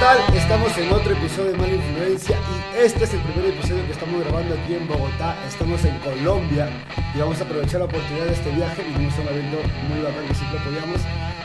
Estamos en otro episodio de Mala Influencia y este es el primer episodio que estamos grabando aquí en Bogotá. Estamos en Colombia y vamos a aprovechar la oportunidad de este viaje. Vinimos a un evento muy bacán que siempre apoyamos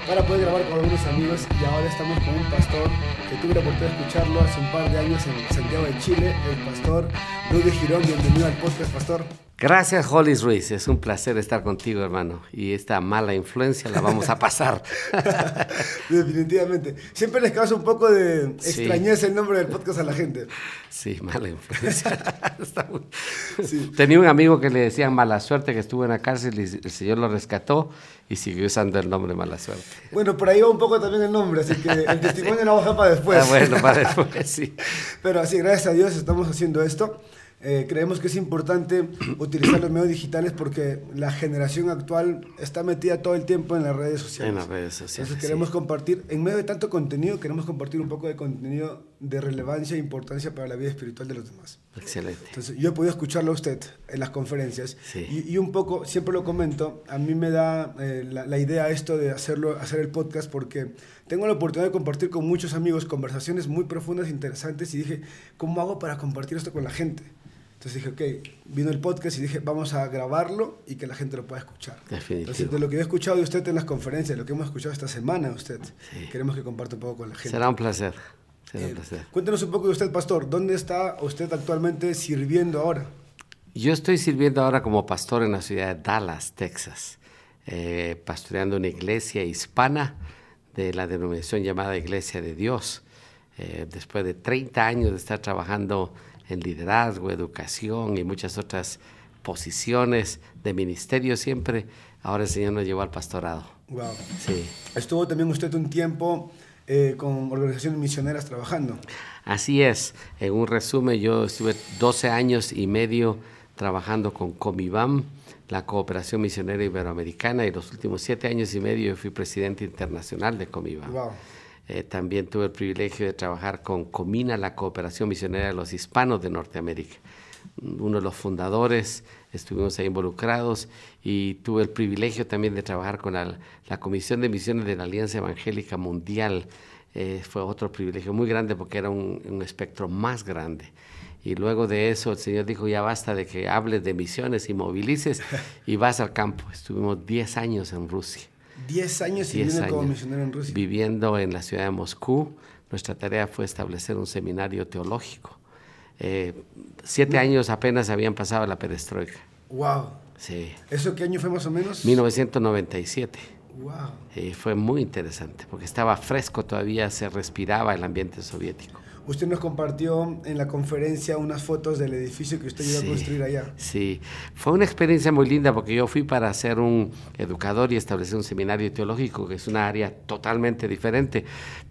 para poder grabar con algunos amigos y ahora estamos con un pastor que tuve la oportunidad de escucharlo hace un par de años en Santiago de Chile, el pastor Rudy Girón. Bienvenido al podcast, pastor. Gracias, Hollis Ruiz. Es un placer estar contigo, hermano. Y esta mala influencia la vamos a pasar. Definitivamente. Siempre les causa un poco de extrañeza el nombre del podcast a la gente. Sí, mala influencia. Tenía un amigo que le decían mala suerte que estuvo en la cárcel y el Señor lo rescató y siguió usando el nombre mala suerte. Bueno, por ahí va un poco también el nombre, así que el testimonio no baja para después. Ah, bueno, para después, sí. Pero así, gracias a Dios estamos haciendo esto. Eh, creemos que es importante utilizar los medios digitales porque la generación actual está metida todo el tiempo en las redes sociales. En las redes sociales. Entonces queremos compartir, en medio de tanto contenido, queremos compartir un poco de contenido de relevancia e importancia para la vida espiritual de los demás. Excelente. Entonces yo he podido escucharlo a usted en las conferencias y, y, un poco, siempre lo comento, a mí me da eh, la, la, idea esto de hacerlo, hacer el podcast porque tengo la oportunidad de compartir con muchos amigos conversaciones muy profundas interesantes y dije, ¿cómo hago para compartir esto con la gente? Entonces dije, ok, vino el podcast y dije, vamos a grabarlo y que la gente lo pueda escuchar. Definitivo. Entonces, de lo que he escuchado de usted en las conferencias, lo que hemos escuchado esta semana de usted, queremos que comparta un poco con la gente. Será un placer. Será un Eh, placer. cuéntenos un poco de usted, pastor. ¿Dónde está usted actualmente sirviendo ahora? Yo estoy sirviendo ahora como pastor en la ciudad de Dallas, Texas, eh, pastoreando una iglesia hispana de la denominación llamada Iglesia de Dios. Eh, después de 30 años de estar trabajando en liderazgo, educación y muchas otras posiciones de ministerio siempre, ahora el Señor nos llevó al pastorado. Wow. Sí. Estuvo también usted un tiempo eh, con organizaciones misioneras trabajando. Así es. En un resumen, yo estuve 12 años y medio trabajando con Comibam, la Cooperación Misionera Iberoamericana, y los últimos siete años y medio yo fui presidente internacional de Comibam. Wow. Eh, también tuve el privilegio de trabajar con Comina, la Cooperación Misionera de los Hispanos de Norteamérica. Uno de los fundadores, estuvimos ahí involucrados y tuve el privilegio también de trabajar con la, Comisión de Misiones de la Alianza Evangélica Mundial. Eh, fue otro privilegio muy grande porque era un, un espectro más grande. Y luego de eso el Señor dijo, ya basta de que hables de misiones y movilices y vas al campo. Estuvimos 10 años en Rusia. 10 años sirviendo como misionero en Rusia. Viviendo en la ciudad de Moscú. Nuestra tarea fue establecer un seminario teológico. Eh, siete años apenas habían pasado la perestroika. Wow. Sí. ¿Eso qué año fue más o menos? 1997. Wow. Eh, fue muy interesante porque estaba fresco todavía, se respiraba el ambiente soviético. Usted nos compartió en la conferencia unas fotos del edificio que usted iba a construir allá. Sí, fue una experiencia muy linda porque yo fui para ser un educador y establecer un seminario teológico, que es una área totalmente diferente.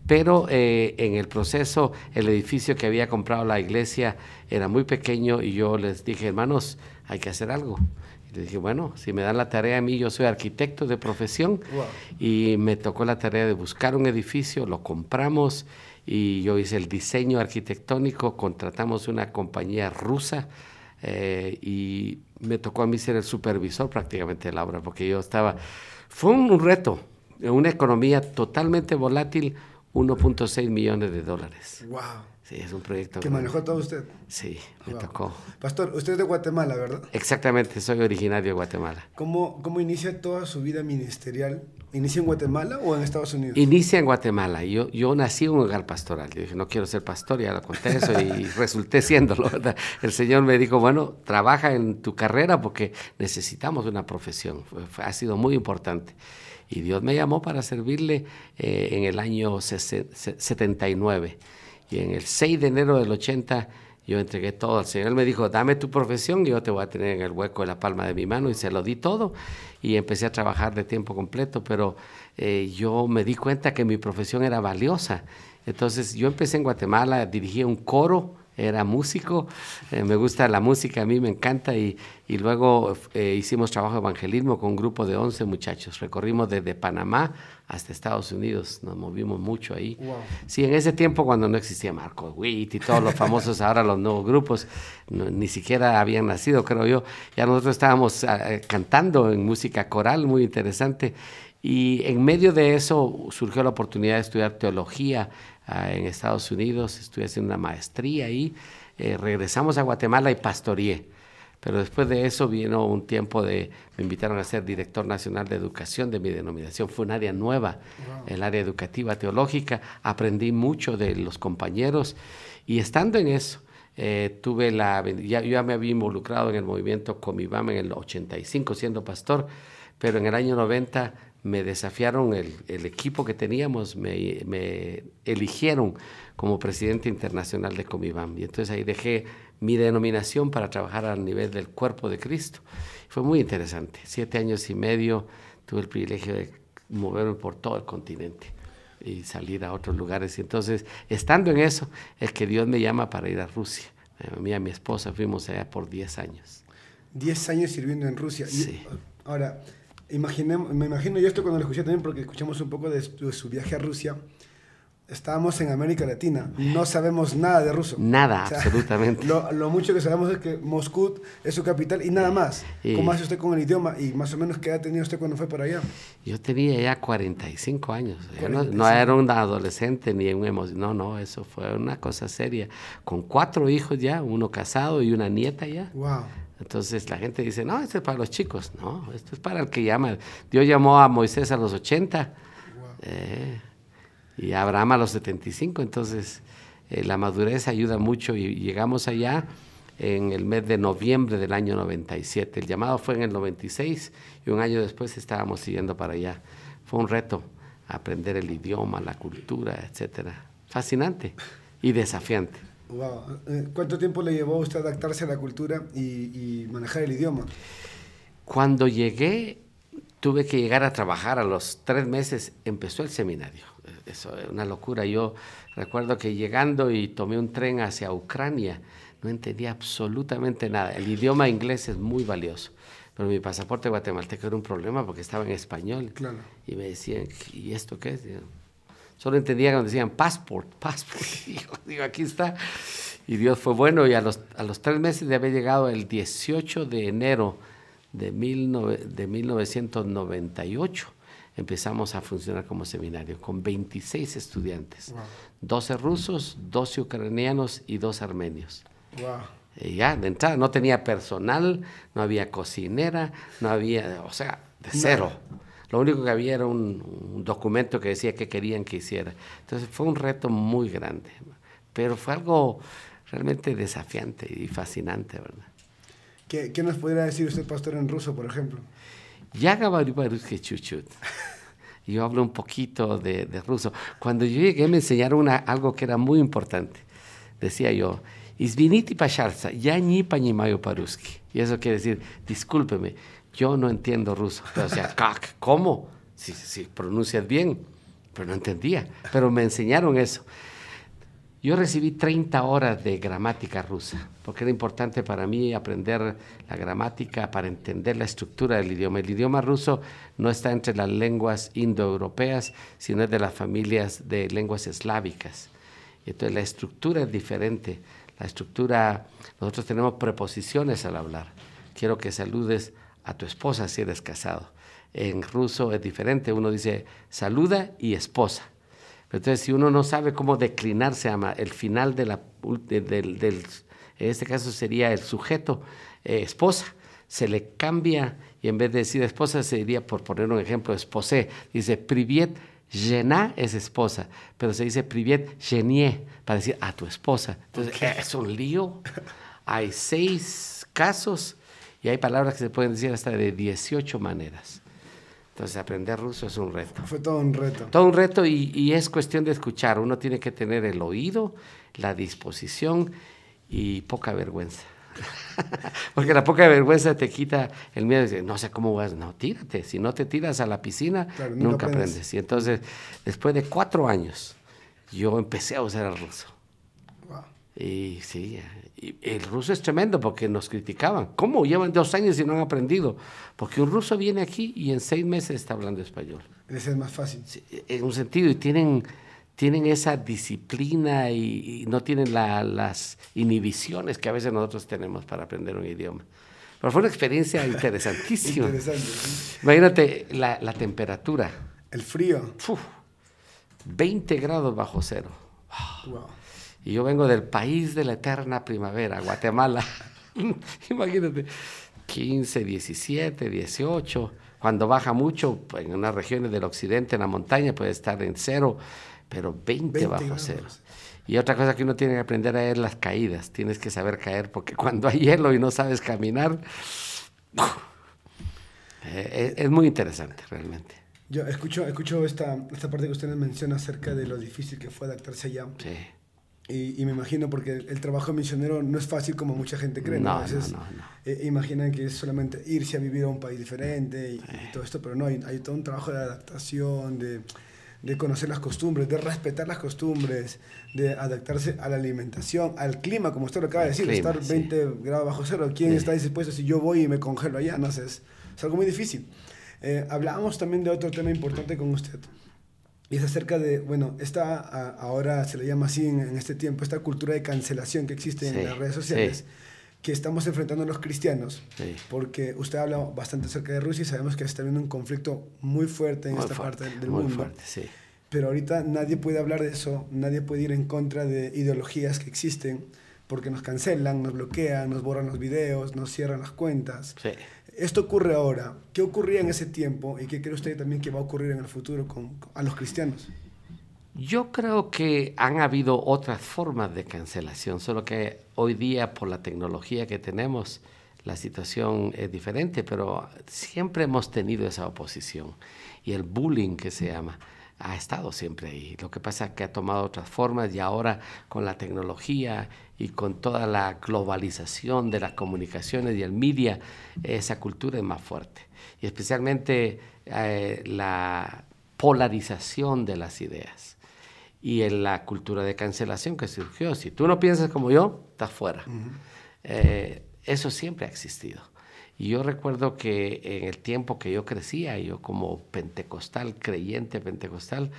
Pero eh, en el proceso, el edificio que había comprado la iglesia era muy pequeño y yo les dije, hermanos, hay que hacer algo. Y les dije, bueno, si me dan la tarea a mí, yo soy arquitecto de profesión Wow. y me tocó la tarea de buscar un edificio, lo compramos y yo hice el diseño arquitectónico, contratamos una compañía rusa eh, y me tocó a mí ser el supervisor prácticamente de la obra, porque yo estaba, fue un, reto, una economía totalmente volátil, 1.6 millones de dólares. Wow. Sí, es un proyecto. Que grande. manejó todo usted. Sí, me Wow. tocó. Pastor, usted es de Guatemala, ¿verdad? Exactamente, soy originario de Guatemala. ¿Cómo, ¿Cómo inicia toda su vida ministerial? ¿Inicia en Guatemala o en Estados Unidos? Inicia en Guatemala. Yo, yo nací en un hogar pastoral. Yo dije, no quiero ser pastor, ya lo conté eso y resulté siéndolo. ¿verdad? El Señor me dijo, bueno, trabaja en tu carrera porque necesitamos una profesión. Fue- fue- ha sido muy importante. Y Dios me llamó para servirle eh, en el año sese- se- 79. Y en el 6 de enero del 80 yo entregué todo al Señor. Él me dijo, dame tu profesión y yo te voy a tener en el hueco de la palma de mi mano. Y se lo di todo y empecé a trabajar de tiempo completo. Pero eh, yo me di cuenta que mi profesión era valiosa. Entonces yo empecé en Guatemala, dirigí un coro, era músico, eh, me gusta la música, a mí me encanta. Y, y luego eh, hicimos trabajo de evangelismo con un grupo de 11 muchachos. Recorrimos desde Panamá hasta Estados Unidos, nos movimos mucho ahí. Wow. Sí, en ese tiempo cuando no existía Marco Witt y todos los famosos ahora los nuevos grupos, no- ni siquiera habían nacido, creo yo. Ya nosotros estábamos ah, cantando en música coral, muy interesante. Y en medio de eso surgió la oportunidad de estudiar teología en Estados Unidos, estuve haciendo una maestría ahí, eh, regresamos a Guatemala y pastoreé. Pero después de eso vino un tiempo de, me invitaron a ser director nacional de educación de mi denominación. Fue un área nueva, el área educativa teológica. Aprendí mucho de los compañeros y estando en eso, eh, tuve la, ya, yo ya me había involucrado en el movimiento Comibam en el 85 siendo pastor, pero en el año 90 me desafiaron el, el equipo que teníamos, me, me, eligieron como presidente internacional de Comibam. Y entonces ahí dejé mi denominación para trabajar al nivel del cuerpo de Cristo. Fue muy interesante. Siete años y medio tuve el privilegio de moverme por todo el continente y salir a otros lugares. Y entonces, estando en eso, es que Dios me llama para ir a Rusia. A mí y a mi esposa fuimos allá por diez años. Diez años sirviendo en Rusia. Sí. Y, ahora, imaginemos, me imagino yo esto cuando lo escuché también porque escuchamos un poco de su, de su viaje a Rusia estábamos en América Latina, no sabemos nada de ruso. Nada, o sea, absolutamente. Lo, lo, mucho que sabemos es que Moscú es su capital y nada más. Y, ¿Cómo hace usted con el idioma? Y más o menos, ¿qué edad tenía usted cuando fue para allá? Yo tenía ya 45 años. 45. No, no, era un adolescente ni un emoción. No, no, eso fue una cosa seria. Con cuatro hijos ya, uno casado y una nieta ya. Wow. Entonces la gente dice, no, esto es para los chicos. No, esto es para el que llama. Dios llamó a Moisés a los 80. Wow. Eh, y Abraham a los 75, entonces eh, la madurez ayuda mucho y llegamos allá en el mes de noviembre del año 97. El llamado fue en el 96 y un año después estábamos siguiendo para allá. Fue un reto aprender el idioma, la cultura, etcétera. Fascinante y desafiante. Wow. ¿Cuánto tiempo le llevó a usted adaptarse a la cultura y, y manejar el idioma? Cuando llegué, tuve que llegar a trabajar. A los tres meses empezó el seminario eso es una locura. Yo recuerdo que llegando y tomé un tren hacia Ucrania, no entendía absolutamente nada. El idioma inglés es muy valioso, pero mi pasaporte guatemalteco era un problema porque estaba en español. Claro. Y me decían, ¿y esto qué es? Solo entendía cuando decían passport, passport. Digo, digo, aquí está. Y Dios fue bueno y a los, a los tres meses de haber llegado el 18 de enero de, mil nove, de 1998, empezamos a funcionar como seminario con 26 estudiantes, wow. 12 rusos, 12 ucranianos y 2 armenios. Wow. Y ya, de entrada, no tenía personal, no había cocinera, no había, o sea, de cero. No. Lo único que había era un, documento que decía que querían que hiciera. Entonces fue un reto muy grande, pero fue algo realmente desafiante y fascinante, ¿verdad? ¿Qué, nos pudiera decir usted, pastor, en ruso, por ejemplo? Ya que chuchut. Yo hablo un poquito de, ruso. Cuando yo llegué me enseñaron algo que era muy importante. Decía yo, Izviniti pasharza, ya ni pañimayo paruski. Y eso quiere decir, discúlpeme, yo no entiendo ruso. Pero, sea, ¿cómo? Si, si pronuncias bien. Pero no entendía. Pero me enseñaron eso. Yo recibí 30 horas de gramática rusa, porque era importante para mí aprender la gramática para entender la estructura del idioma. El idioma ruso no está entre las lenguas indoeuropeas, sino es de las familias de lenguas eslávicas. Entonces la estructura es diferente. La estructura, nosotros tenemos preposiciones al hablar. Quiero que saludes a tu esposa si eres casado. En ruso es diferente, uno dice saluda y esposa. Entonces, si uno no sabe cómo declinarse a el final de la, de, de, del, en este caso sería el sujeto eh, esposa, se le cambia y en vez de decir esposa se diría, por poner un ejemplo, esposé, dice priviet Jena es esposa, pero se dice priviet genie para decir a tu esposa. Entonces, okay. es un lío. Hay seis casos y hay palabras que se pueden decir hasta de 18 maneras. Entonces, aprender ruso es un reto. Fue todo un reto. Todo un reto y, y, es cuestión de escuchar. Uno tiene que tener el oído, la disposición y poca vergüenza. Porque la poca vergüenza te quita el miedo de decir, no sé cómo vas. No, tírate. Si no te tiras a la piscina, claro, nunca aprendes. aprendes. Y entonces, después de cuatro años, yo empecé a usar el ruso. Wow. Y sí, y el ruso es tremendo porque nos criticaban. ¿Cómo? Llevan dos años y no han aprendido. Porque un ruso viene aquí y en seis meses está hablando español. Ese es más fácil. Sí, en un sentido, y tienen, tienen esa disciplina y, y no tienen la, las inhibiciones que a veces nosotros tenemos para aprender un idioma. Pero fue una experiencia interesantísima. Interesante, sí. Imagínate la, la, temperatura. El frío. Uf, 20 grados bajo cero. Y yo vengo del país de la eterna primavera, Guatemala. Imagínate, 15, 17, 18. Cuando baja mucho, en unas regiones del occidente, en la montaña, puede estar en cero, pero 20, bajo cero. Y otra cosa que uno tiene que aprender a es las caídas. Tienes que saber caer, porque cuando hay hielo y no sabes caminar, eh, es, muy interesante realmente. Yo escucho, escucho esta, esta parte que usted menciona acerca de lo difícil que fue adaptarse allá. Sí. Y, me imagino porque el, trabajo misionero no es fácil como mucha gente cree. No, no, no, eh, imaginan que es solamente irse a vivir a un país diferente y, todo esto, pero no, hay, hay, todo un trabajo de adaptación, de, de, conocer las costumbres, de respetar las costumbres, de adaptarse a la alimentación, al clima, como usted lo acaba de decir, estar 20 grados bajo cero. ¿Quién está dispuesto si yo voy y me congelo allá? No sé, es, es algo muy difícil. Eh, hablábamos también de otro tema importante con usted y es acerca de, bueno, esta, ahora se le llama así en, este tiempo, esta cultura de cancelación que existe en las redes sociales, que estamos enfrentando los cristianos, porque usted habla bastante acerca de Rusia y sabemos que está habiendo un conflicto muy fuerte en esta parte del muy mundo. Fuerte, sí. Pero ahorita nadie puede hablar de eso, nadie puede ir en contra de ideologías que existen, porque nos cancelan, nos bloquean, nos borran los videos, nos cierran las cuentas. Sí. Esto ocurre ahora. ¿Qué ocurría en ese tiempo y qué cree usted también que va a ocurrir en el futuro con, a los cristianos? Yo creo que han habido otras formas de cancelación, solo que hoy día por la tecnología que tenemos la situación es diferente, pero siempre hemos tenido esa oposición y el bullying que se llama ha estado siempre ahí. Lo que pasa es que ha tomado otras formas y ahora con la tecnología y con toda la globalización de las comunicaciones y el media, esa cultura es más fuerte. Y especialmente eh, la polarización de las ideas y en la cultura de cancelación que surgió. Si tú no piensas como yo, estás fuera. Eh, eso siempre ha existido. Y yo recuerdo que en el tiempo que yo crecía, yo como pentecostal, creyente pentecostal,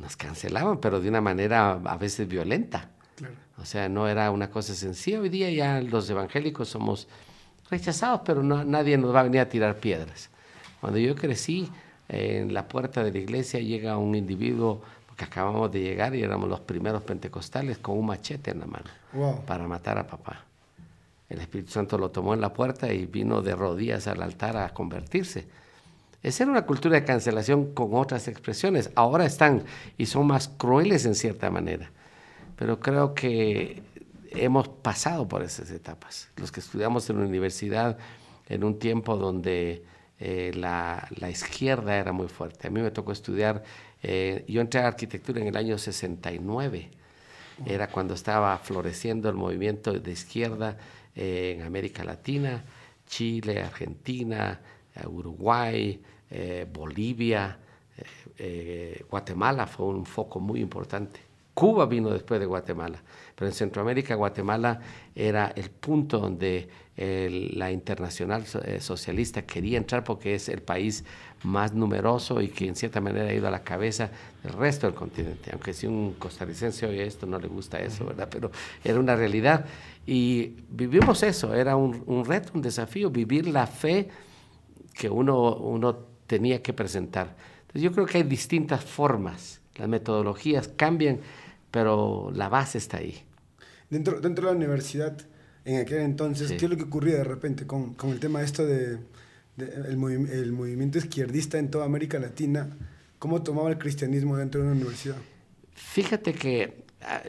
nos cancelaban, pero de una manera a veces violenta. O sea, no era una cosa sencilla. Hoy día ya los evangélicos somos rechazados, pero no, nadie nos va a venir a tirar piedras. Cuando yo crecí, en la puerta de la iglesia llega un individuo, porque acabamos de llegar y éramos los primeros pentecostales, con un machete en la mano para matar a papá. El Espíritu Santo lo tomó en la puerta y vino de rodillas al altar a convertirse. Esa era una cultura de cancelación con otras expresiones. Ahora están y son más crueles en cierta manera pero creo que hemos pasado por esas etapas. Los que estudiamos en la universidad en un tiempo donde eh, la, la, izquierda era muy fuerte. A mí me tocó estudiar, eh, yo entré a arquitectura en el año 69, era cuando estaba floreciendo el movimiento de izquierda en América Latina, Chile, Argentina, Uruguay, Bolivia, Guatemala fue un foco muy importante. Cuba vino después de Guatemala, pero en Centroamérica Guatemala era el punto donde la internacional eh, socialista quería entrar porque es el país más numeroso y que en cierta manera ha ido a la cabeza del resto del continente, aunque si un costarricense oye esto no le gusta eso, ¿verdad? Pero era una realidad y vivimos eso, era un, un reto, un desafío, vivir la fe que uno, uno tenía que presentar. Entonces yo creo que hay distintas formas, las metodologías cambian pero la base está ahí. Dentro, dentro de la universidad, en aquel entonces, ¿qué es lo que ocurría de repente con, con el tema esto de, el, el, movimiento izquierdista en toda América Latina? ¿Cómo tomaba el cristianismo dentro de una universidad? Fíjate que ah,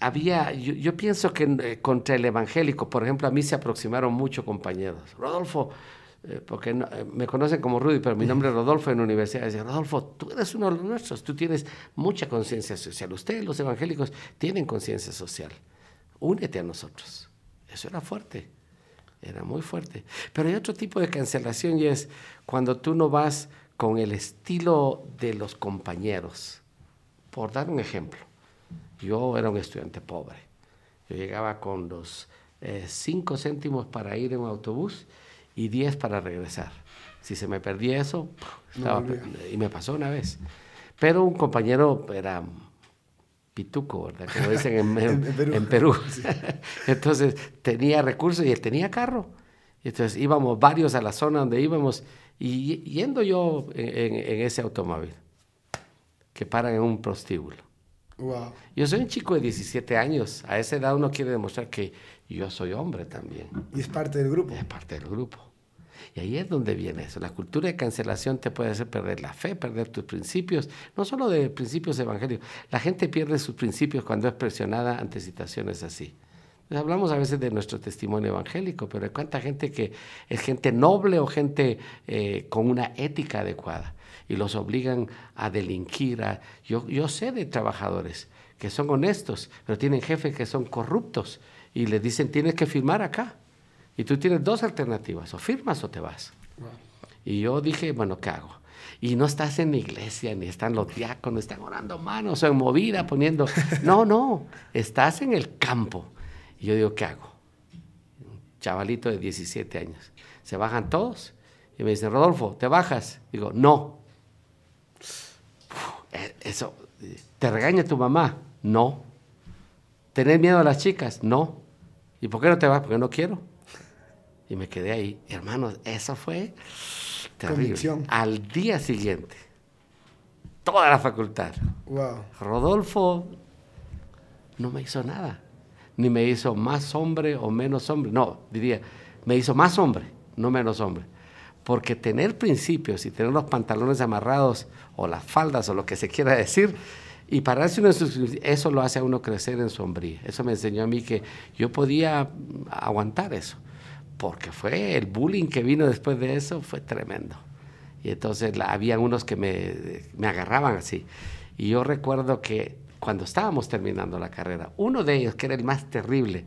había, yo, yo, pienso que eh, contra el evangélico, por ejemplo, a mí se aproximaron muchos compañeros. Rodolfo, eh, porque eh, me conocen como Rudy, pero mi nombre es Rodolfo en la universidad. Dice, Rodolfo, tú eres uno de los nuestros, tú tienes mucha conciencia social. Ustedes, los evangélicos, tienen conciencia social. Únete a nosotros. Eso era fuerte, era muy fuerte. Pero hay otro tipo de cancelación y es cuando tú no vas con el estilo de los compañeros. Por dar un ejemplo, yo era un estudiante pobre. Yo llegaba con los eh, cinco céntimos para ir en un autobús y 10 para regresar. Si se me perdía eso, estaba, y me pasó una vez. Pero un compañero era pituco, ¿verdad? Como dicen en, Perú. entonces tenía recursos y él tenía carro. Entonces íbamos varios a la zona donde íbamos y yendo yo en, ese automóvil que para en un prostíbulo. Yo soy un chico de 17 años. A esa edad uno quiere demostrar que yo soy hombre también. Y es parte del grupo. Es parte del grupo. Y ahí es donde viene eso. La cultura de cancelación te puede hacer perder la fe, perder tus principios, no solo de principios evangélicos. La gente pierde sus principios cuando es presionada ante situaciones así. Hablamos a veces de nuestro testimonio evangélico, pero hay cuánta gente que es gente noble o gente eh, con una ética adecuada y los obligan a delinquir. yo, yo sé de trabajadores que son honestos, pero tienen jefes que son corruptos y les dicen tienes que firmar acá. Y tú tienes dos alternativas, o firmas o te vas. Y yo dije, bueno, ¿qué hago? Y no estás en la iglesia, ni están los diáconos, están orando manos o en movida poniendo... No, no, estás en el campo. Y yo digo, ¿qué hago? Un chavalito de 17 años. Se bajan todos y me dicen, Rodolfo, ¿te bajas? Digo, no. Eh, eso, ¿te regaña tu mamá? No. ¿Tener miedo a las chicas? No. ¿Y por qué no te vas? Porque no quiero. Y me quedé ahí. Hermanos, eso fue terrible. Al día siguiente, toda la facultad. Rodolfo no me hizo nada. Ni me hizo más hombre o menos hombre. No, diría, me hizo más hombre, no menos hombre. Porque tener principios y tener los pantalones amarrados o las faldas o lo que se quiera decir, y pararse uno en sus, eso lo hace a uno crecer en sombría. Eso me enseñó a mí que yo podía aguantar eso, porque fue el bullying que vino después de eso, fue tremendo. Y entonces había unos que me, me agarraban así. Y yo recuerdo que cuando estábamos terminando la carrera, uno de ellos, que era el más terrible,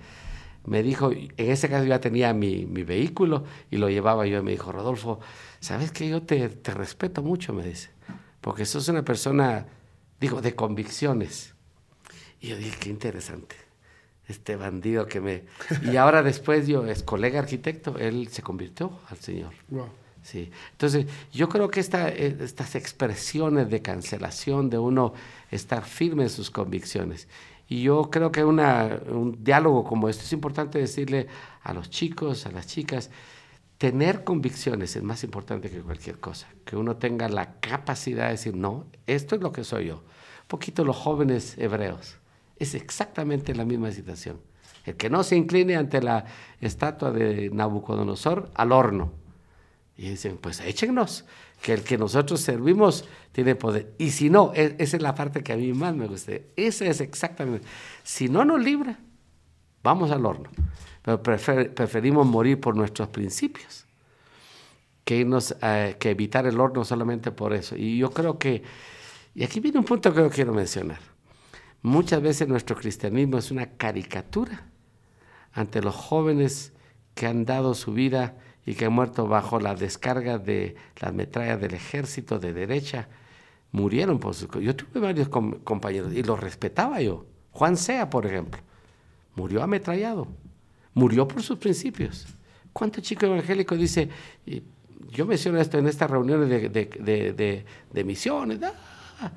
me dijo, en ese caso ya tenía mi, mi vehículo y lo llevaba yo y me dijo, Rodolfo, ¿sabes que yo te, te respeto mucho? Me dice, porque sos una persona, digo, de convicciones. Y yo dije, qué interesante, este bandido que me... Y ahora después yo, es colega arquitecto, él se convirtió al Señor. Sí. Entonces, yo creo que eh, estas expresiones de cancelación, de uno estar firme en sus convicciones, y yo creo que un diálogo como este es importante decirle a los chicos, a las chicas, tener convicciones es más importante que cualquier cosa. Que uno tenga la capacidad de decir, no, esto es lo que soy yo. Un poquito los jóvenes hebreos. Es exactamente la misma situación. El que no se incline ante la estatua de Nabucodonosor, al horno. Y dicen, pues échenos que el que nosotros servimos tiene poder. Y si no, e, esa es la parte que a mí más me gusta. Esa es exactamente. Si no nos libra, vamos al horno. Pero preferimos morir por nuestros principios que, irnos, que evitar el horno solamente por eso. Y yo creo que, y aquí viene un punto que yo quiero mencionar. Muchas veces nuestro cristianismo es una caricatura ante los jóvenes que han dado su vida y que ha muerto bajo la descarga de las metrallas del ejército de derecha, murieron por su... Yo tuve varios compañeros y los respetaba yo. Juan Sea, por ejemplo, murió ametrallado, murió por sus principios. ¿Cuánto chico evangélico dice, yo menciono esto en estas reuniones de, misiones, ah,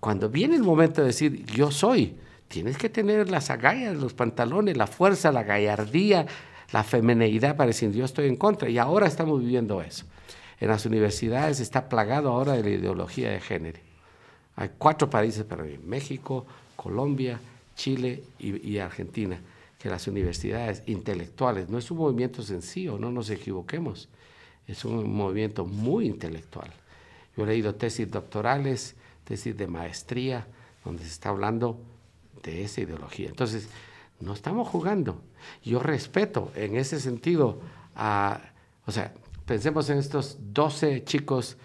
cuando viene el momento de decir, yo soy, tienes que tener las agallas, los pantalones, la fuerza, la gallardía, la femineidad decir yo estoy en contra y ahora estamos viviendo eso. En las universidades está plagado ahora de la ideología de género. Hay cuatro países para mí, México, Colombia, Chile y, Argentina, que las universidades intelectuales, no es un movimiento sencillo, no nos equivoquemos, es un movimiento muy intelectual. Yo he leído tesis doctorales, tesis de maestría, donde se está hablando de esa ideología. Entonces, no estamos jugando. Yo respeto en ese sentido a, o sea, pensemos en estos 12 chicos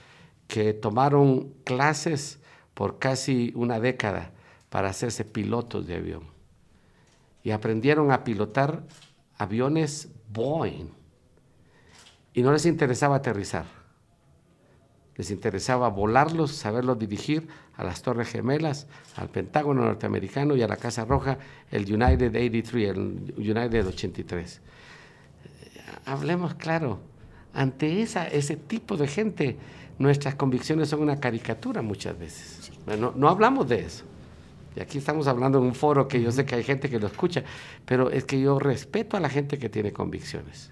que tomaron clases por casi una década para hacerse pilotos de avión y aprendieron a pilotar aviones Boeing y no les interesaba aterrizar. Les interesaba volarlos, saberlos dirigir a las Torres Gemelas, al Pentágono norteamericano y a la Casa Roja, el United 83, el United 83. Hablemos claro, ante esa, ese tipo de gente, nuestras convicciones son una caricatura muchas veces. No, no hablamos de eso. Y aquí estamos hablando en un foro que yo sé que hay gente que lo escucha, pero es que yo respeto a la gente que tiene convicciones.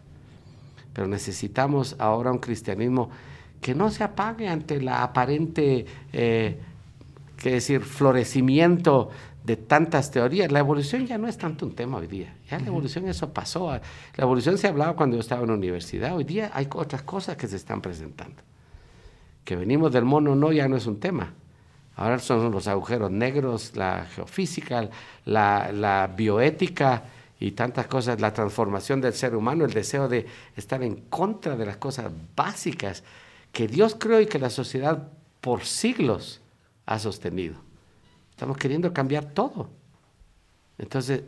Pero necesitamos ahora un cristianismo que no se apague ante la aparente eh, que decir, florecimiento de tantas teorías. La evolución ya no es tanto un tema hoy día. Ya la evolución eso pasó. La evolución se hablaba cuando yo estaba en la universidad. Hoy día hay otras cosas que se están presentando. Que venimos del mono no ya no es un tema. Ahora son los agujeros negros, la geofísica, la, la bioética y tantas cosas, la transformación del ser humano, el deseo de estar en contra de las cosas básicas que Dios creó y que la sociedad por siglos ha sostenido. Estamos queriendo cambiar todo. Entonces,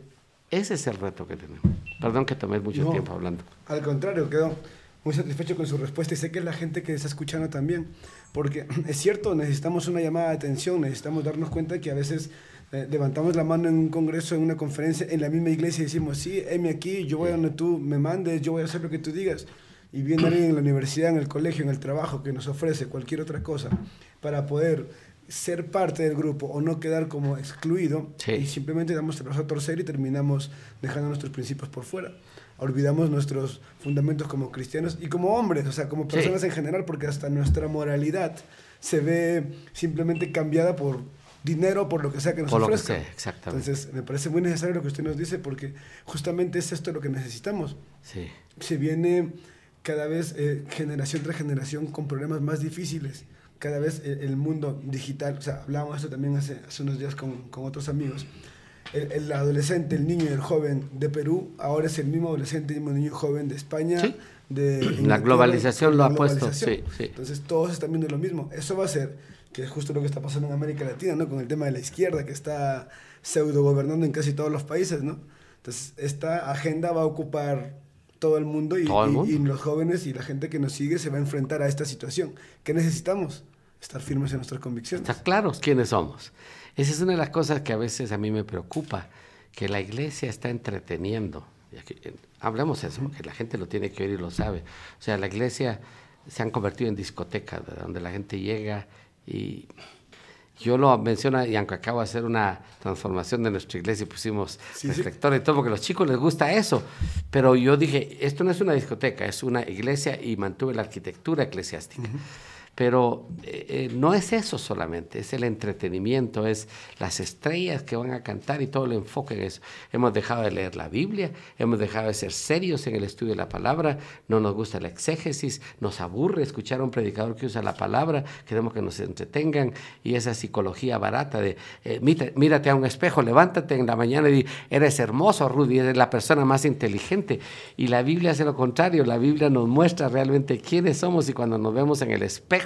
ese es el reto que tenemos. Perdón que tomé mucho tiempo hablando. Al contrario, quedó muy satisfecho con su respuesta y sé que es la gente que está escuchando también, porque es cierto, necesitamos una llamada de atención, necesitamos darnos cuenta que a veces eh, levantamos la mano en un congreso, en una conferencia, en la misma iglesia y decimos, sí, heme aquí, yo voy a donde tú me mandes, yo voy a hacer lo que tú digas. Y viene alguien en la universidad, en el colegio, en el trabajo que nos ofrece cualquier otra cosa para poder ser parte del grupo o no quedar como excluido y simplemente damos el brazo a torcer y terminamos dejando nuestros principios por fuera. Olvidamos nuestros fundamentos como cristianos y como hombres, o sea, como personas en general, porque hasta nuestra moralidad se ve simplemente cambiada por dinero, por lo que sea que nos ofrezca. Entonces, me parece muy necesario lo que usted nos dice porque justamente es esto lo que necesitamos. Sí. Se viene cada vez eh, generación tras generación con problemas más difíciles cada vez el, mundo digital, o sea, hablábamos esto también hace, hace unos días con, con otros amigos, el, el, adolescente, el niño y el joven de Perú, ahora es el mismo adolescente y el mismo niño joven de España. De la globalización lo ha puesto. Sí, sí. Entonces todos están viendo lo mismo. Eso va a ser, que es justo lo que está pasando en América Latina, ¿no? Con el tema de la izquierda que está pseudo gobernando en casi todos los países, ¿no? Entonces esta agenda va a ocupar todo el mundo y, y, y, los jóvenes y la gente que nos sigue se va a enfrentar a esta situación. ¿Qué necesitamos? estar firmes en nuestras convicciones. Estar claros quiénes somos. Esa es una de las cosas que a veces a mí me preocupa, que la iglesia está entreteniendo. Hablamos eso, que la gente lo tiene que oír y lo sabe. O sea, la iglesia se han convertido en discoteca, donde la gente llega y yo lo menciono, y aunque acabo de hacer una transformación de nuestra iglesia y pusimos reflectores y todo, porque a los chicos les gusta eso, pero yo dije, esto no es una discoteca, es una iglesia y mantuve la arquitectura eclesiástica. Pero eh, eh, no es eso solamente, es el entretenimiento, es las estrellas que van a cantar y todo el enfoque en eso. Hemos dejado de leer la Biblia, hemos dejado de ser serios en el estudio de la palabra, no nos gusta la exégesis, nos aburre escuchar a un predicador que usa la palabra, queremos que nos entretengan y esa psicología barata de eh, mírate a un espejo, levántate en la mañana y di, eres hermoso, Rudy, eres la persona más inteligente. Y la Biblia hace lo contrario, la Biblia nos muestra realmente quiénes somos y cuando nos vemos en el espejo,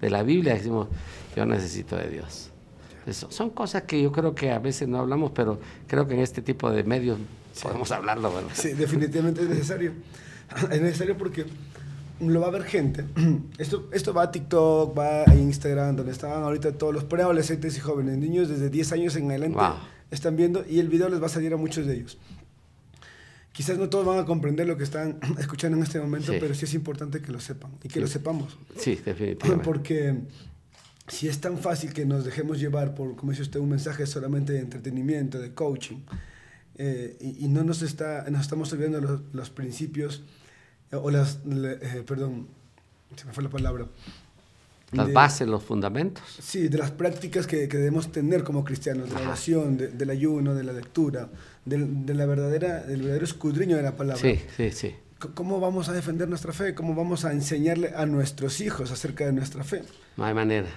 de la Biblia, decimos, yo necesito de Dios. Eso, son cosas que yo creo que a veces no hablamos, pero creo que en este tipo de medios podemos hablarlo. ¿verdad? Sí, definitivamente es necesario. Es necesario porque lo va a ver gente. Esto, esto va a TikTok, va a Instagram, donde estaban ahorita todos los preadolescentes y jóvenes, niños desde 10 años en adelante, están viendo y el video les va a salir a muchos de ellos. Quizás no todos van a comprender lo que están escuchando en este momento, pero sí es importante que lo sepan y que lo sepamos. Sí, definitivamente. Porque si es tan fácil que nos dejemos llevar por, como dice usted, un mensaje solamente de entretenimiento, de coaching, eh, y, no nos, está, nos estamos olvidando los, los principios, eh, o las, eh, perdón, se me fue la palabra, las bases, los fundamentos. Sí, de las prácticas que, que debemos tener como cristianos, de la oración, del ayuno, de la lectura, de, la verdadera, del verdadero escudriño de la palabra. Sí, sí, sí. ¿Cómo vamos a defender nuestra fe? ¿Cómo vamos a enseñarle a nuestros hijos acerca de nuestra fe? No hay manera.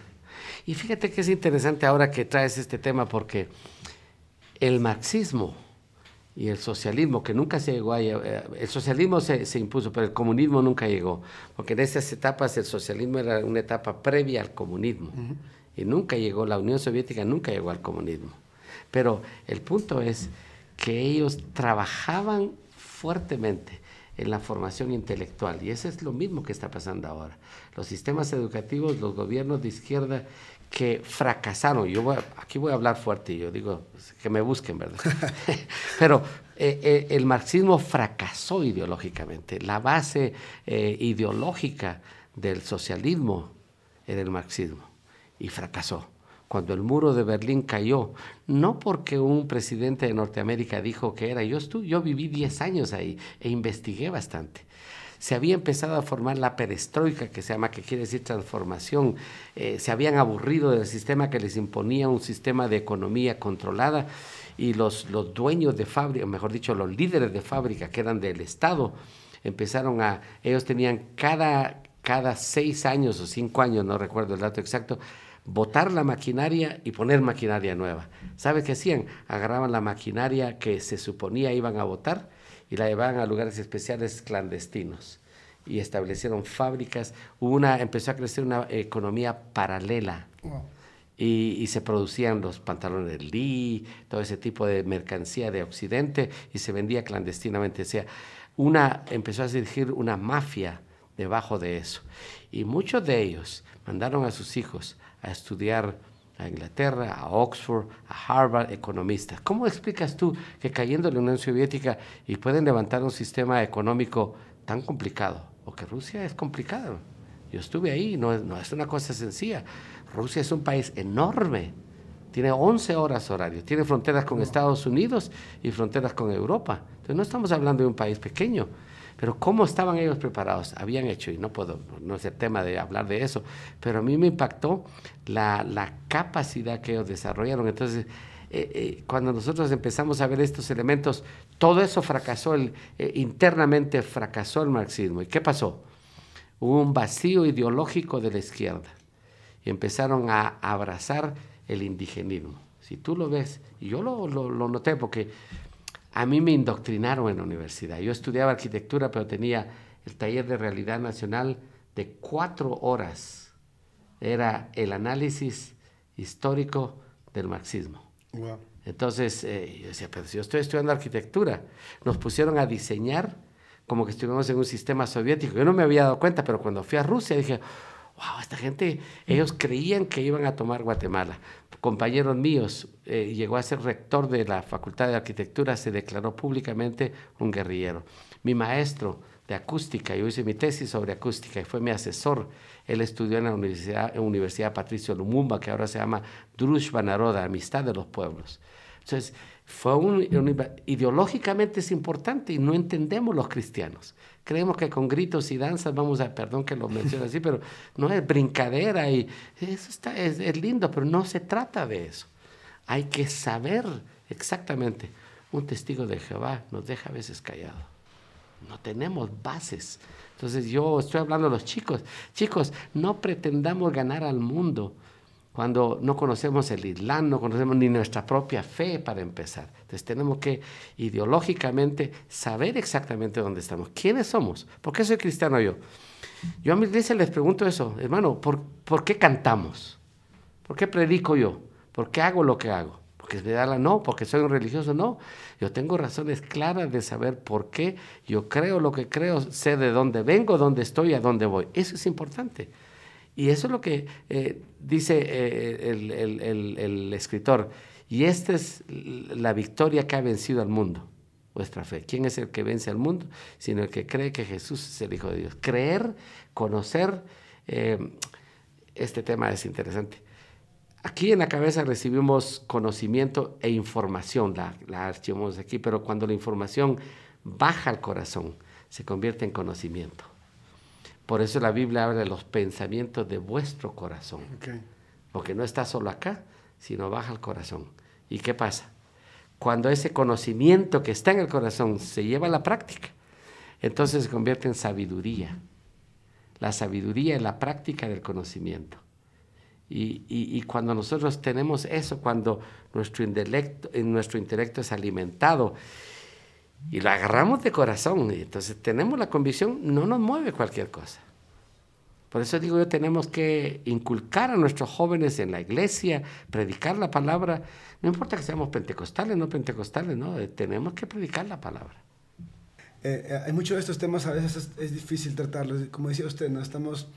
Y fíjate que es interesante ahora que traes este tema porque el marxismo y el socialismo, que nunca se llegó a... Eh, el socialismo se, se, impuso, pero el comunismo nunca llegó, porque en esas etapas el socialismo era una etapa previa al comunismo, y nunca llegó, la Unión Soviética nunca llegó al comunismo. Pero el punto es que ellos trabajaban fuertemente en la formación intelectual, y eso es lo mismo que está pasando ahora. Los sistemas educativos, los gobiernos de izquierda que fracasaron. Yo voy aquí voy a hablar fuerte, yo digo que me busquen, ¿verdad? Pero eh, eh, el marxismo fracasó ideológicamente. La base eh, ideológica del socialismo era el marxismo y fracasó. Cuando el muro de Berlín cayó, no porque un presidente de Norteamérica dijo que era, yo, estuve, yo viví 10 años ahí e investigué bastante se había empezado a formar la perestroika, que se llama, que quiere decir transformación. Eh, se habían aburrido del sistema que les imponía un sistema de economía controlada y los, los dueños de fábrica, mejor dicho, los líderes de fábrica que eran del Estado, empezaron a, ellos tenían cada, cada seis años o cinco años, no recuerdo el dato exacto, botar la maquinaria y poner maquinaria nueva. ¿Sabe qué hacían? Agarraban la maquinaria que se suponía iban a botar y la llevaban a lugares especiales clandestinos y establecieron fábricas. una, empezó a crecer una economía paralela. Y, se producían los pantalones de Lee, todo ese tipo de mercancía de Occidente y se vendía clandestinamente. O sea, una, empezó a surgir una mafia debajo de eso. Y muchos de ellos mandaron a sus hijos a estudiar a Inglaterra, a Oxford, a Harvard, economistas. ¿Cómo explicas tú que cayendo en la Unión Soviética y pueden levantar un sistema económico tan complicado? Porque Rusia es complicada. Yo estuve ahí, no es, no es una cosa sencilla. Rusia es un país enorme, tiene 11 horas horario, tiene fronteras con Estados Unidos y fronteras con Europa. Entonces no estamos hablando de un país pequeño. Pero ¿cómo estaban ellos preparados? Habían hecho, y no puedo, no es el tema de hablar de eso, pero a mí me impactó la, la capacidad que ellos desarrollaron. Entonces, eh, eh, cuando nosotros empezamos a ver estos elementos, todo eso fracasó, eh, internamente fracasó el marxismo. ¿Y qué pasó? Hubo un vacío ideológico de la izquierda y empezaron a abrazar el indigenismo. Si tú lo ves, y yo lo, lo, lo noté porque a mí me indoctrinaron en la universidad. Yo estudiaba arquitectura, pero tenía el taller de realidad nacional de cuatro horas. Era el análisis histórico del marxismo. Entonces, eh, yo decía, pero si yo estoy estudiando arquitectura, nos pusieron a diseñar como que estuvimos en un sistema soviético. Yo no me había dado cuenta, pero cuando fui a Rusia dije, wow, esta gente, ellos creían que iban a tomar Guatemala. Compañeros míos, eh, llegó a ser rector de la Facultad de Arquitectura, se declaró públicamente un guerrillero. Mi maestro de acústica, yo hice mi tesis sobre acústica y fue mi asesor. Él estudió en la Universidad, en Universidad Patricio Lumumba, que ahora se llama Drushba Naroda, Amistad de los Pueblos. Entonces, fue un, ideológicamente es importante y no entendemos los cristianos. Creemos que con gritos y danzas vamos a, perdón que lo mencione así, pero no es brincadera y eso está, es, es lindo, pero no se trata de eso. Hay que saber exactamente. Un testigo de Jehová nos deja a veces callado. No tenemos bases. Entonces yo estoy hablando a los chicos. Chicos, no pretendamos ganar al mundo cuando no conocemos el Islam, no conocemos ni nuestra propia fe para empezar. Entonces tenemos que ideológicamente saber exactamente dónde estamos, quiénes somos, por qué soy cristiano yo. Yo a mis iglesia les pregunto eso, hermano, ¿por, ¿por qué cantamos? ¿Por qué predico yo? ¿Por qué hago lo que hago? ¿Porque me da la no? ¿Porque soy un religioso? No. Yo tengo razones claras de saber por qué yo creo lo que creo, sé de dónde vengo, dónde estoy, a dónde voy. Eso es importante. Y eso es lo que eh, dice eh, el, escritor. Y esta es la victoria que ha vencido al mundo, vuestra fe. ¿Quién es el que vence al mundo? Sino el que cree que Jesús es el Hijo de Dios. Creer, conocer, eh, este tema es interesante. Aquí en la cabeza recibimos conocimiento e información, la, la archivamos aquí, pero cuando la información baja al corazón, se convierte en conocimiento. Por eso la Biblia habla de los pensamientos de vuestro corazón. Porque no está solo acá, sino baja al corazón. ¿Y qué pasa? Cuando ese conocimiento que está en el corazón se lleva a la práctica, entonces se convierte en sabiduría. La sabiduría es la práctica del conocimiento. Y, y, cuando nosotros tenemos eso, cuando nuestro intelecto, nuestro intelecto es alimentado y lo agarramos de corazón. Y entonces tenemos la convicción, no nos mueve cualquier cosa. Por eso digo yo, tenemos que inculcar a nuestros jóvenes en la iglesia, predicar la palabra. No importa que seamos pentecostales, no pentecostales, no, eh, tenemos que predicar la palabra. Eh, eh, hay muchos de estos temas, a veces es, difícil tratarlos. Como decía usted, no estamos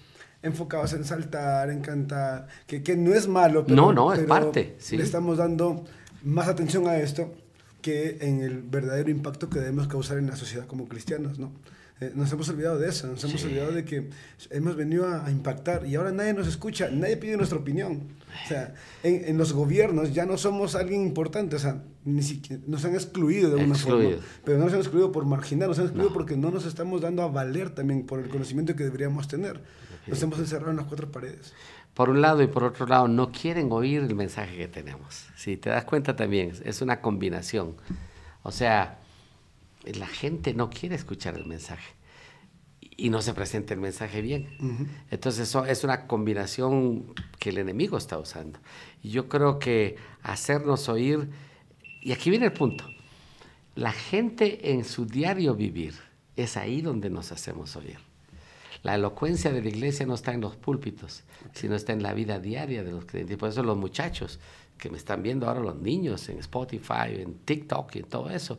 enfocados en saltar, en cantar, que, que no es malo, pero, no, no, es parte. Sí. Le estamos dando más atención a esto que en el verdadero impacto que debemos causar en la sociedad como cristianos, ¿no? Eh, nos hemos olvidado de eso, nos hemos olvidado de que hemos venido a, impactar y ahora nadie nos escucha, nadie pide nuestra opinión. O sea, en, en los gobiernos ya no somos alguien importante, o sea, ni siquiera nos han excluido de alguna forma. Pero no nos han excluido por marginar, nos han excluido porque no nos estamos dando a valer también por el conocimiento que deberíamos tener. Nos hemos encerrado en las cuatro paredes. Por un lado y por otro lado, no quieren oír el mensaje que tenemos. Si te das cuenta también, es una combinación. O sea, la gente no quiere escuchar el mensaje y no se presenta el mensaje bien. Entonces eso es una combinación que el enemigo está usando. Y yo creo que hacernos oír, y aquí viene el punto, la gente en su diario vivir es ahí donde nos hacemos oír. La elocuencia de la iglesia no está en los púlpitos, sino está en la vida diaria de los creyentes. Y por eso los muchachos que me están viendo ahora, los niños en Spotify, en TikTok y en todo eso,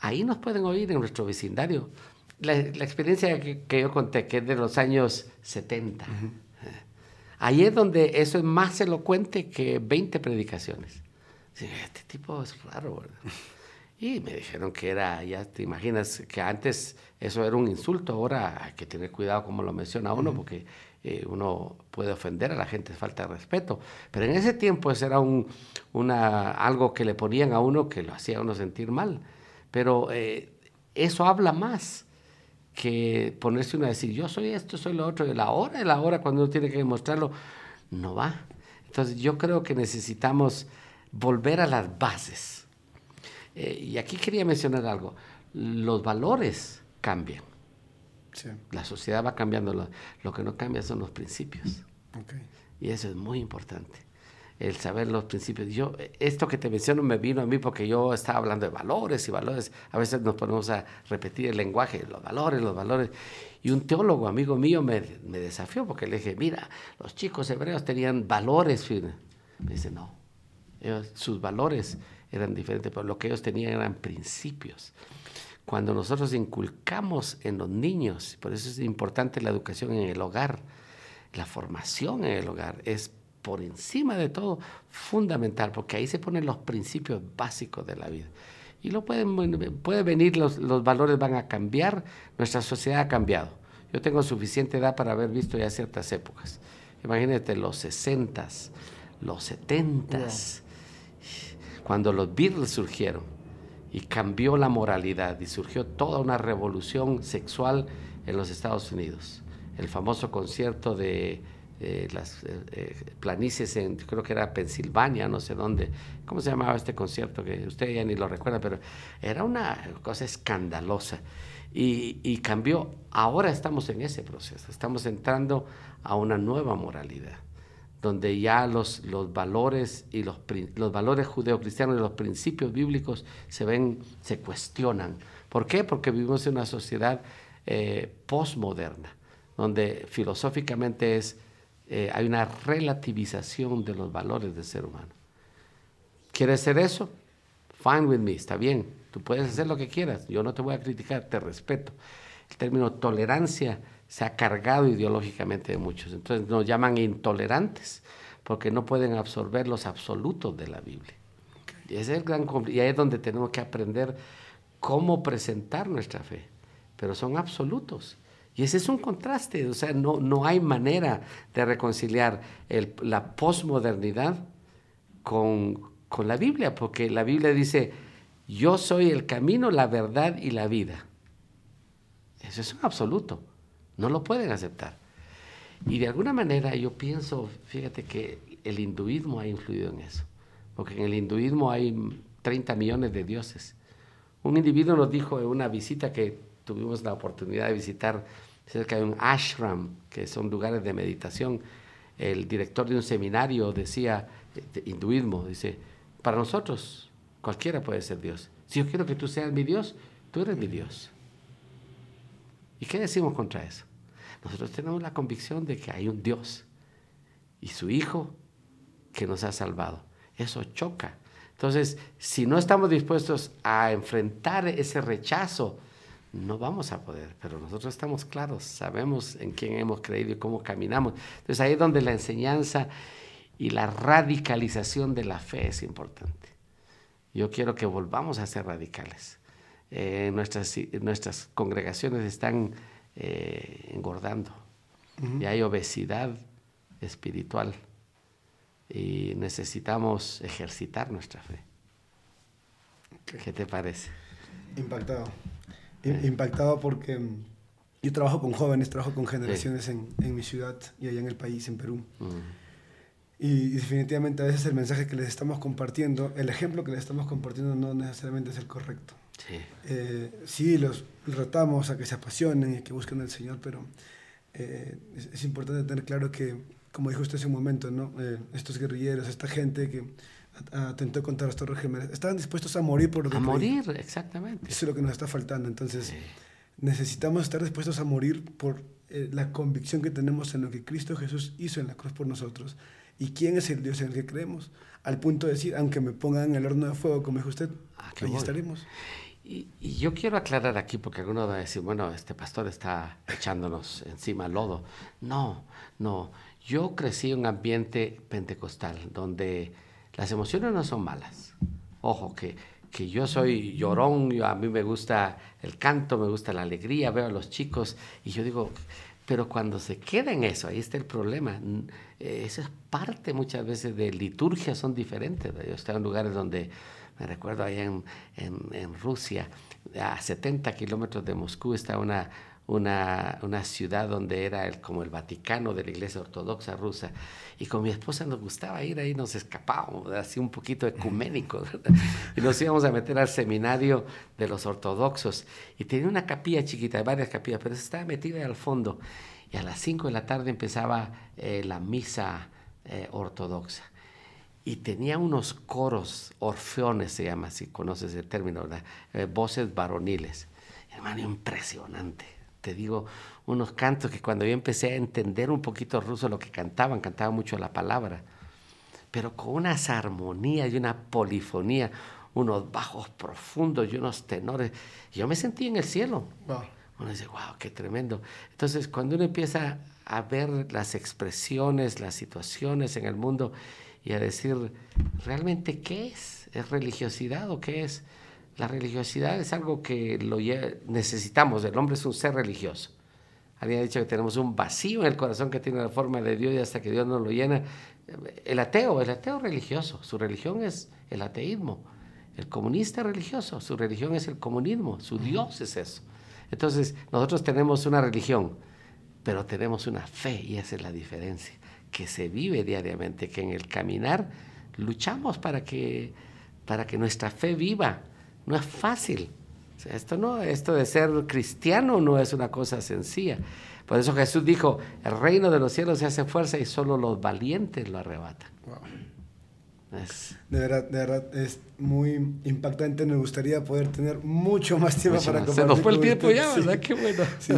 ahí nos pueden oír en nuestro vecindario. La, experiencia que, yo conté, que es de los años 70, ahí es donde eso es más elocuente que 20 predicaciones. Este tipo es raro, ¿verdad? Y me dijeron que era, ya te imaginas, que antes eso era un insulto, ahora hay que tener cuidado como lo menciona uno, porque eh, uno puede ofender a la gente, falta de respeto. Pero en ese tiempo eso era un, una, algo que le ponían a uno que lo hacía a uno sentir mal. Pero eh, eso habla más que ponerse uno a decir, yo soy esto, soy lo otro, y la hora de la hora cuando uno tiene que demostrarlo, no va. Entonces yo creo que necesitamos volver a las bases. Eh, y aquí quería mencionar algo. Los valores cambian. La sociedad va cambiando. Lo, lo, que no cambia son los principios. Y eso es muy importante el saber los principios. Yo, esto que te menciono me vino a mí porque yo estaba hablando de valores y valores. A veces nos ponemos a repetir el lenguaje, los valores, los valores. Y un teólogo, amigo mío, me, me desafió porque le dije, mira, los chicos hebreos tenían valores. Me dice, no, sus valores eran diferentes, pero lo que ellos tenían eran principios. Cuando nosotros inculcamos en los niños, por eso es importante la educación en el hogar, la formación en el hogar, es por encima de todo fundamental, porque ahí se ponen los principios básicos de la vida. Y lo pueden, puede venir, los, los valores van a cambiar, nuestra sociedad ha cambiado. Yo tengo suficiente edad para haber visto ya ciertas épocas. Imagínate los 60 los 70 cuando los Beatles surgieron y cambió la moralidad y surgió toda una revolución sexual en los Estados Unidos. El famoso concierto de eh, las eh, eh, planicies en, creo que era Pensilvania, no sé dónde. ¿Cómo se llamaba este concierto? Que usted ya ni lo recuerda, pero era una cosa escandalosa. Y, y cambió. Ahora estamos en ese proceso, estamos entrando a una nueva moralidad donde ya los, los valores y los, los valores judeocristianos y los principios bíblicos se ven, se cuestionan. ¿Por qué? Porque vivimos en una sociedad eh, postmoderna, donde filosóficamente es eh, hay una relativización de los valores del ser humano. ¿Quieres hacer eso? Fine with me, está bien. Tú puedes hacer lo que quieras. Yo no te voy a criticar, te respeto. El término tolerancia se ha cargado ideológicamente de muchos. Entonces nos llaman intolerantes porque no pueden absorber los absolutos de la Biblia. Y, ese es el gran, y ahí es donde tenemos que aprender cómo presentar nuestra fe. Pero son absolutos. Y ese es un contraste, o sea, no, no hay manera de reconciliar la posmodernidad con, con la Biblia, porque la Biblia dice, yo soy el camino, la verdad y la vida. Eso es un absoluto, no lo pueden aceptar. Y de alguna manera yo pienso, fíjate que el hinduismo ha influido en eso, porque en el hinduismo hay 30 millones de dioses. Un individuo nos dijo en una visita que tuvimos la oportunidad de visitar cerca de un ashram, que son lugares de meditación. El director de un seminario decía, de hinduismo, dice, para nosotros cualquiera puede ser Dios. Si yo quiero que tú seas mi Dios, tú eres mi Dios. ¿Y qué decimos contra eso? Nosotros tenemos la convicción de que hay un Dios y su Hijo que nos ha salvado. Eso choca. Entonces, si no estamos dispuestos a enfrentar ese rechazo, no vamos a poder, pero nosotros estamos claros, sabemos en quién hemos creído y cómo caminamos. Entonces ahí es donde la enseñanza y la radicalización de la fe es importante. Yo quiero que volvamos a ser radicales. eh, nuestras, nuestras congregaciones están eh, engordando y hay obesidad espiritual y necesitamos ejercitar nuestra fe. ¿Qué te parece? Impactado. Impactado porque mm, yo trabajo con jóvenes, trabajo con generaciones en, en, mi ciudad y allá en el país, en Perú. Y, definitivamente a veces el mensaje que les estamos compartiendo, el ejemplo que les estamos compartiendo no necesariamente es el correcto. Sí, eh, sí los tratamos a que se apasionen y que busquen al Señor, pero eh, es, importante tener claro que, como dijo usted hace un momento, ¿no? Eh, estos guerrilleros, esta gente que atentó contra los torres gemelas, estaban dispuestos a morir por lo que A morir, exactamente. Eso es lo que nos está faltando. Entonces, necesitamos estar dispuestos a morir por la convicción que tenemos en lo que Cristo Jesús hizo en la cruz por nosotros y quién es el Dios en el que creemos, al punto de decir, aunque me pongan en el horno de fuego, como dijo usted, ah, ahí estaremos. Y, yo quiero aclarar aquí, porque alguno va a decir, bueno, este pastor está echándonos encima lodo. No, no. Yo crecí en un ambiente pentecostal donde las emociones no son malas. Ojo, que, que yo soy llorón, yo, a mí me gusta el canto, me gusta la alegría, veo a los chicos y yo digo, pero cuando se queda en eso, ahí está el problema. Eh, esa es parte muchas veces de liturgia, son diferentes. Yo he en lugares donde me recuerdo allá en, en, Rusia, a 70 kilómetros de Moscú está una, una, una, ciudad donde era el, como el Vaticano de la Iglesia Ortodoxa rusa. Y con mi esposa nos gustaba ir ahí, nos escapábamos, así un poquito ecuménico, y nos íbamos a meter al seminario de los ortodoxos. Y tenía una capilla chiquita, varias capillas, pero estaba metida al fondo. Y a las 5 de la tarde empezaba eh, la misa eh, ortodoxa y tenía unos coros, orfeones se llama, si conoces el término, eh, voces varoniles. Hermano, impresionante. Te digo, unos cantos que cuando yo empecé a entender un poquito ruso lo que cantaban, cantaban mucho la palabra, pero con unas armonías y una polifonía, unos bajos profundos y unos tenores. Yo me sentí en el cielo. Uno dice, wow, qué tremendo. Entonces, cuando uno empieza a ver las expresiones, las situaciones en el mundo, y a decir realmente qué es, es religiosidad o qué es. La religiosidad es algo que lo necesitamos, el hombre es un ser religioso. Alguien ha dicho que tenemos un vacío en el corazón que tiene la forma de Dios y hasta que Dios nos lo llena. El ateo, el ateo religioso, su religión es el ateísmo. El comunista religioso, su religión es el comunismo, su Dios es eso. Entonces, nosotros tenemos una religión, pero tenemos una fe y esa es la diferencia que se vive diariamente, que en el caminar luchamos para que, para que nuestra fe viva. No es fácil. esto, no, esto de ser cristiano no es una cosa sencilla. Por eso Jesús dijo, el reino de los cielos se hace fuerza y solo los valientes lo arrebatan. De verdad, de verdad, es muy impactante. Me gustaría poder tener mucho más tiempo para compartir. Se nos fue el tiempo ya, ¿verdad? Qué bueno. Sí.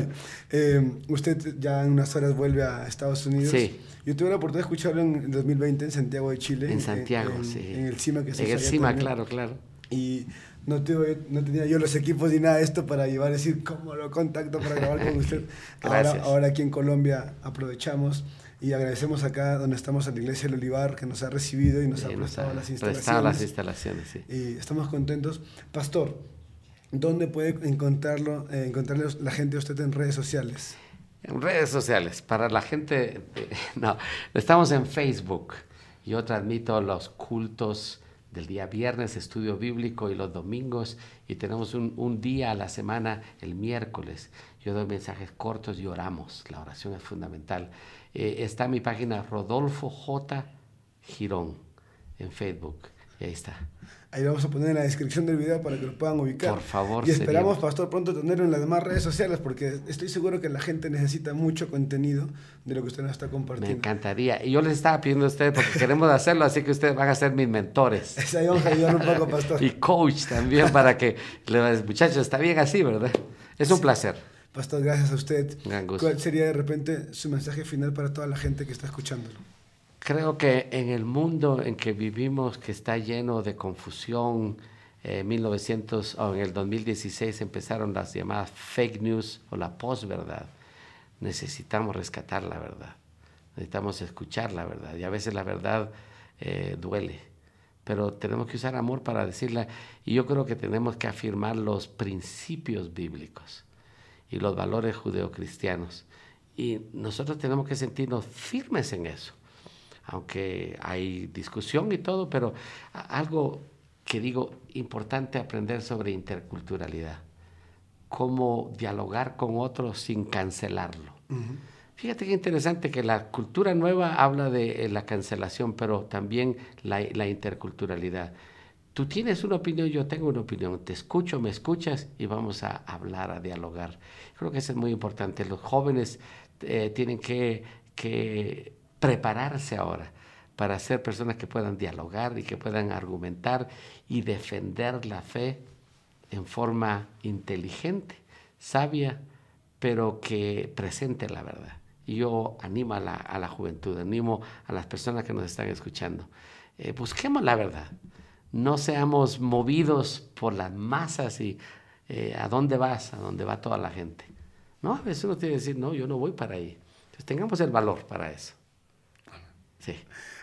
Eh, usted ya en unas horas vuelve a Estados Unidos. Sí. Yo tuve la oportunidad de escucharlo en 2020 en Santiago de Chile. En Santiago, en, sí. En el CIMA que se En el CIMA, claro, claro. Y no, tuve, no tenía yo los equipos ni nada de esto para llevar decir cómo lo contacto para grabar con usted. Gracias. Ahora, ahora aquí en Colombia aprovechamos y agradecemos acá donde estamos a la Iglesia del Olivar que nos ha recibido y nos ha prestado las instalaciones. las instalaciones, sí. Y estamos contentos. Pastor, ¿dónde puede encontrarlo, eh, encontrarle la gente a usted en redes sociales? En redes sociales, para la gente, no, estamos en Facebook. Yo transmito los cultos del día viernes, estudio bíblico y los domingos, y tenemos un, un, día a la semana, el miércoles. Yo doy mensajes cortos y oramos. La oración es fundamental. Eh, está mi página Rodolfo J. Girón en Facebook. Y ahí está. Ahí vamos a poner en la descripción del video para que lo puedan ubicar. Por favor. Y esperamos, Pastor, pronto tenerlo en las demás redes sociales porque estoy seguro que la gente necesita mucho contenido de lo que usted nos está compartiendo. Me encantaría. Y yo les estaba pidiendo a ustedes porque queremos hacerlo, así que ustedes van a ser mis mentores. Ahí vamos a ayudar un poco, Pastor. y coach también para que, muchachos, está bien así, ¿verdad? Es un placer. Pastor, gracias a usted. ¿Cuál sería de repente su mensaje final para toda la gente que está escuchándolo? Creo que en el mundo en que vivimos, que está lleno de confusión, en 1900 o en el 2016 empezaron las llamadas fake news o la posverdad. Necesitamos rescatar la verdad. Necesitamos escuchar la verdad. Y a veces la verdad eh, duele. pero tenemos que usar amor para decirla. Y yo creo que tenemos que afirmar los principios bíblicos y los valores judeocristianos. Y nosotros tenemos que sentirnos firmes en eso. Aunque hay discusión y todo, pero algo que digo importante aprender sobre interculturalidad. Cómo dialogar con otros sin cancelarlo. Fíjate qué interesante que la cultura nueva habla de eh, la cancelación, pero también la, la, interculturalidad. Tú tienes una opinión, yo tengo una opinión, te escucho, me escuchas y vamos a hablar, a dialogar. Creo que eso es muy importante. Los jóvenes eh, tienen que, prepararse ahora para ser personas que puedan dialogar y que puedan argumentar y defender la fe en forma inteligente, sabia, pero que presente la verdad. Y yo animo a la, a la, juventud, animo a las personas que nos están escuchando. Eh, busquemos la verdad. No seamos movidos por las masas y eh, a dónde vas, a dónde va toda la gente. No, a veces uno tiene que decir, no, yo no voy para ahí. Entonces tengamos el valor para eso. Sí.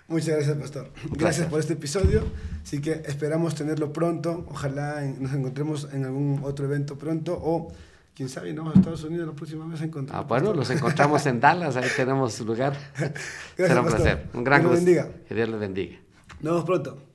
Muchas gracias, pastor. Gracias, por este episodio. Así que esperamos tenerlo pronto. Ojalá nos encontremos en algún otro evento pronto o quién sabe, ¿no? Estados Unidos la próxima vez encontramos. Ah, bueno, los encontramos en Dallas, ahí tenemos lugar. Gracias, Será un pastor. placer. Un gran lo gusto. bendiga. Que Dios le bendiga. Nos vemos pronto.